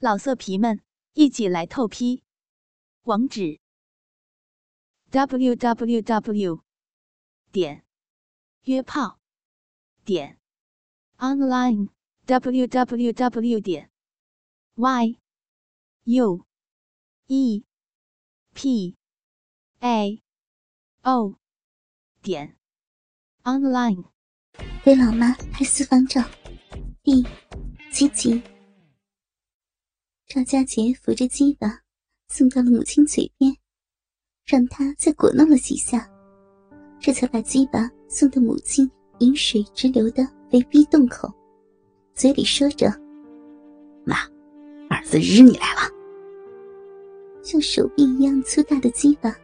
老色皮们，一起来透批！网址：w w w 点约炮点 online w w w 点 y u e p a o 点 online。给老妈拍私房照，第七集。赵佳杰扶着鸡巴送到了母亲嘴边，让她再果弄了几下，这才把鸡巴送到母亲饮水直流的肥逼洞口，嘴里说着：“妈，儿子日你来了。”像手臂一样粗大的鸡巴，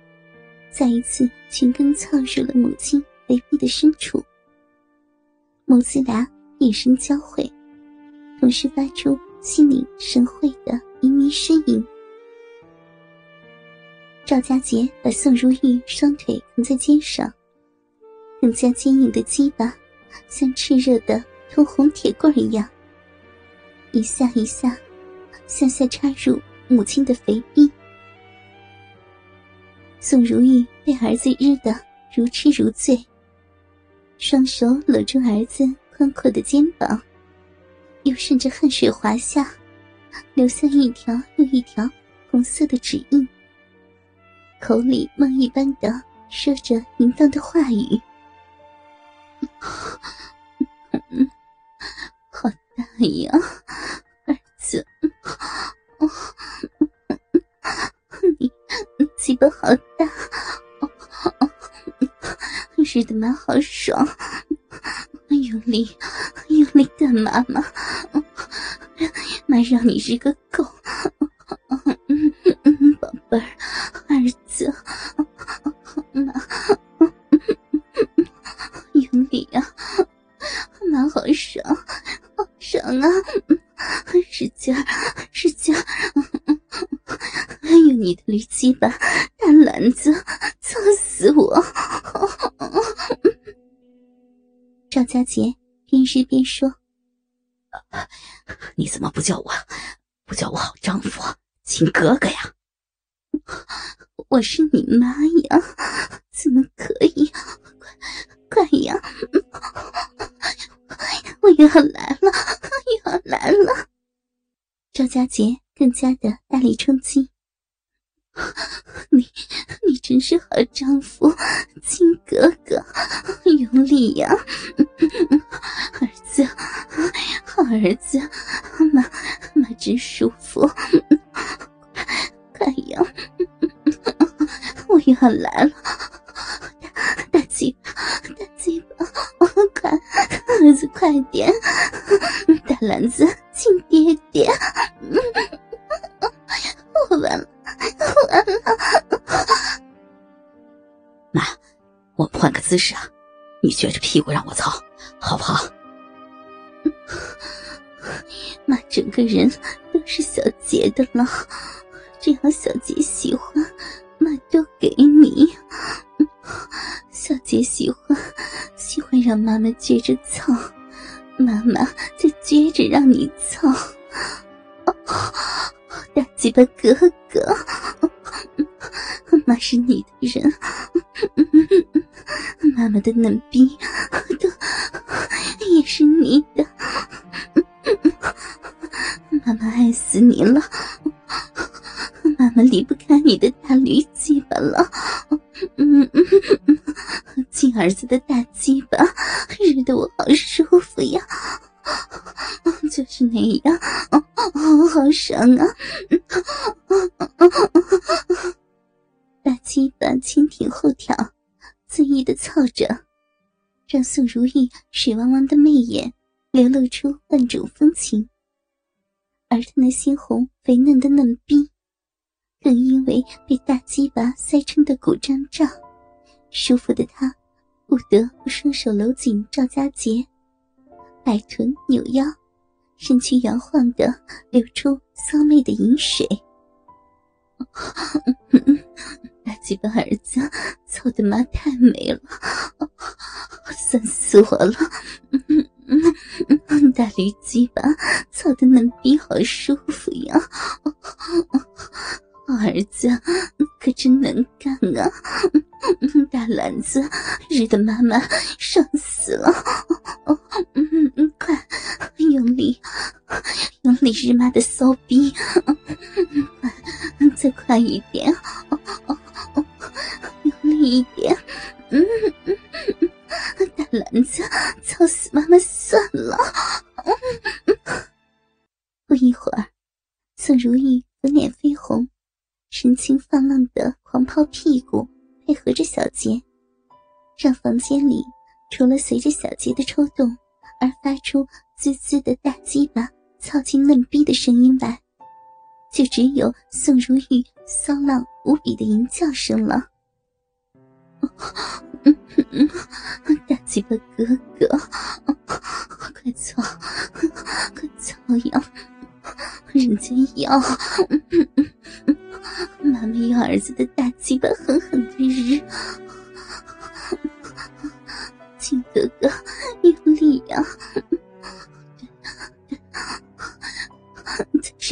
再一次全根操入了母亲肥逼的深处。母子俩眼神交汇，同时发出。心领神会的靡靡呻吟。赵家杰把宋如玉双腿扛在肩上，更加坚硬的鸡巴像炽热的通红铁棍一样，一下一下向下插入母亲的肥逼。宋如玉被儿子日得如痴如醉，双手搂住儿子宽阔的肩膀。又顺着汗水滑下，留下一条又一条红色的指印。口里梦一般的说着淫荡的话语：“ 好大呀，儿子！你鸡巴好大，日的蛮好爽。”用力，用力干嘛嘛？妈让你是个狗，宝贝儿，儿子，妈，用力啊！妈好爽，好爽啊！使劲儿，使劲儿！用你的驴鸡巴大篮子操死我！赵家杰边吃边说：“你怎么不叫我，不叫我好丈夫亲哥哥呀？我是你妈呀，怎么可以？快快呀！我要来了，要来了！”赵家杰更加的大力冲击。你，你真是好丈夫，亲哥哥，用力呀，儿子，妈，妈真舒服，快呀，我要来了，大鸡巴，大鸡巴，快，儿子快点，大篮子亲爹爹，我完了。完了，妈，我们换个姿势啊！你撅着屁股让我操，好不好？妈，整个人都是小杰的了，只要小杰喜欢，妈都给你。小杰喜欢，喜欢让妈妈撅着操，妈妈就撅着让你操。大鸡巴哥哥，妈是你的人，妈妈的嫩逼都也是你的，死你了，妈妈离不开你的大驴鸡巴了，嗯嗯嗯亲儿子的大鸡巴，日得我好舒服呀。就是那样，好爽啊！大鸡巴前挺后挑，恣意的操着，让宋如意水汪汪的媚眼流露出万种风情。而他那鲜红肥嫩的嫩逼，更因为被大鸡巴塞撑的鼓胀胀，舒服的他不得不双手搂紧赵家杰。摆臀扭腰，身躯摇晃的流出骚媚的饮水。大鸡巴儿子，操的妈太美了，酸死我了！驴鸡巴操的嫩逼好舒服呀！儿子可真能干啊！大篮子日的妈妈爽死了！嗯嗯，快用力用力日妈的骚逼！快再快一点！用力一点！合着小杰，让房间里除了随着小杰的抽动而发出滋滋的大鸡巴操进嫩逼的声音外，就只有宋如玉骚浪无比的淫叫声了。大鸡巴哥哥，快操，快操呀！人家要。妈妈用儿子的大鸡巴很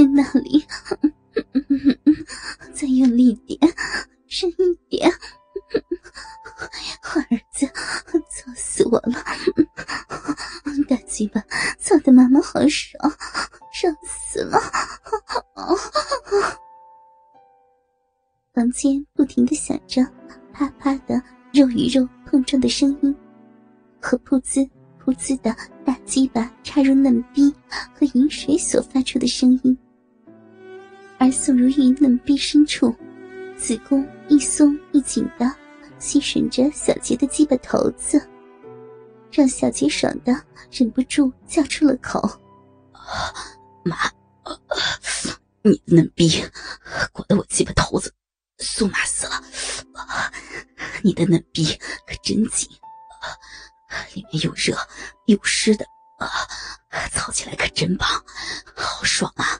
是那里，再用力点，深一点。儿子，操死我了！大鸡巴操的妈妈好爽，爽死了！房间不停的响着啪啪的肉与肉碰撞的声音，和噗呲噗呲的大鸡巴插入嫩逼和饮水所发出的声音。而宋如玉嫩逼深处，子宫一松一紧的吸吮着小杰的鸡巴头子，让小杰爽的忍不住叫出了口：“妈，你的嫩逼裹得我鸡巴头子。”酥麻死了！你的嫩逼可真紧，里面又热又湿的，啊操起来可真棒，好爽啊！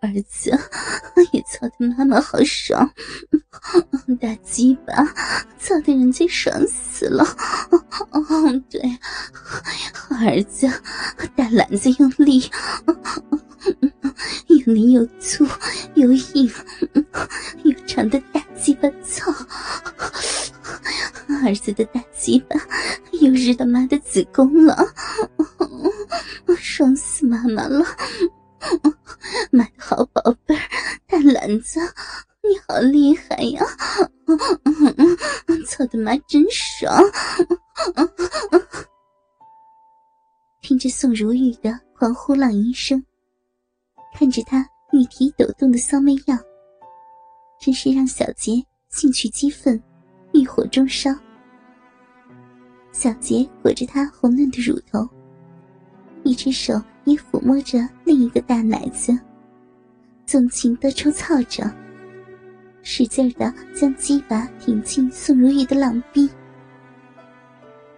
儿子 也操的妈妈好爽，大鸡巴操的人家爽死了。哦，对，儿子大篮子用力。又灵又粗又硬又长的大鸡巴操，儿子的大鸡巴又日他妈的子宫了，爽死妈妈了！妈的好宝贝儿，大篮子，你好厉害呀！操的妈真爽！听着宋如玉的狂呼浪吟声。看着她玉体抖动的骚媚样，真是让小杰兴趣激愤，欲火中烧。小杰裹着她红嫩的乳头，一只手也抚摸着另一个大奶子，纵情的抽操着，使劲的将鸡巴挺进宋如玉的浪逼，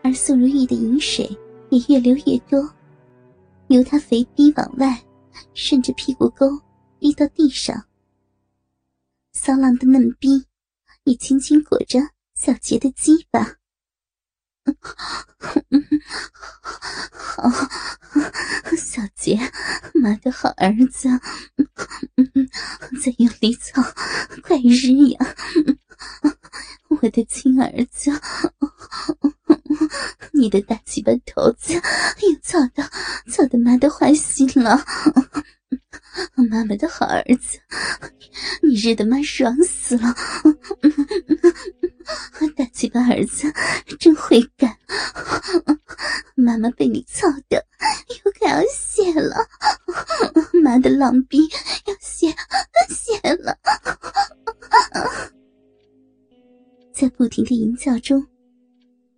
而宋如玉的饮水也越流越多，由他肥逼往外。顺着屁股沟滴到地上，骚浪的嫩逼也紧紧裹着小杰的鸡巴。好，小杰，妈的好儿子，再用力操，快日呀！我的亲儿子，你的大鸡巴头子又操的操的妈的坏心了。妈妈的好儿子，你日的妈爽死了！大嘴巴儿子真会干，妈妈被你操的又快要泄了，妈的浪逼要泄泄了！在不停的淫叫中，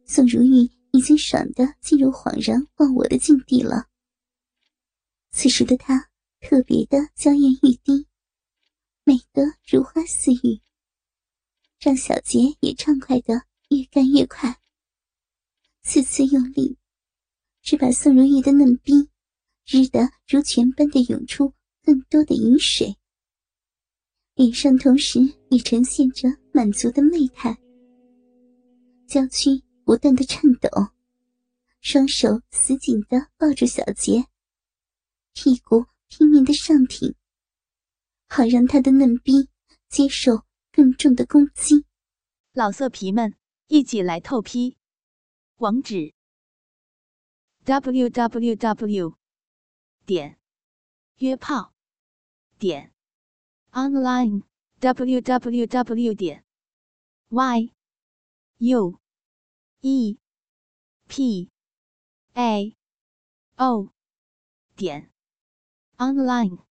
宋如玉已经爽的进入恍然忘我的境地了。此时的她。特别的娇艳欲滴，美得如花似玉，让小杰也畅快的越干越快。次次用力，只把宋如玉的嫩逼日得如泉般的涌出更多的饮水，脸上同时也呈现着满足的媚态，娇躯不断的颤抖，双手死紧的抱住小杰，屁股拼命的上挺，好让他的嫩逼接受重重的攻击。老色皮们，一起来透批！网址：w w w 点约炮点 online w w w 点 y u e p a o 点 online。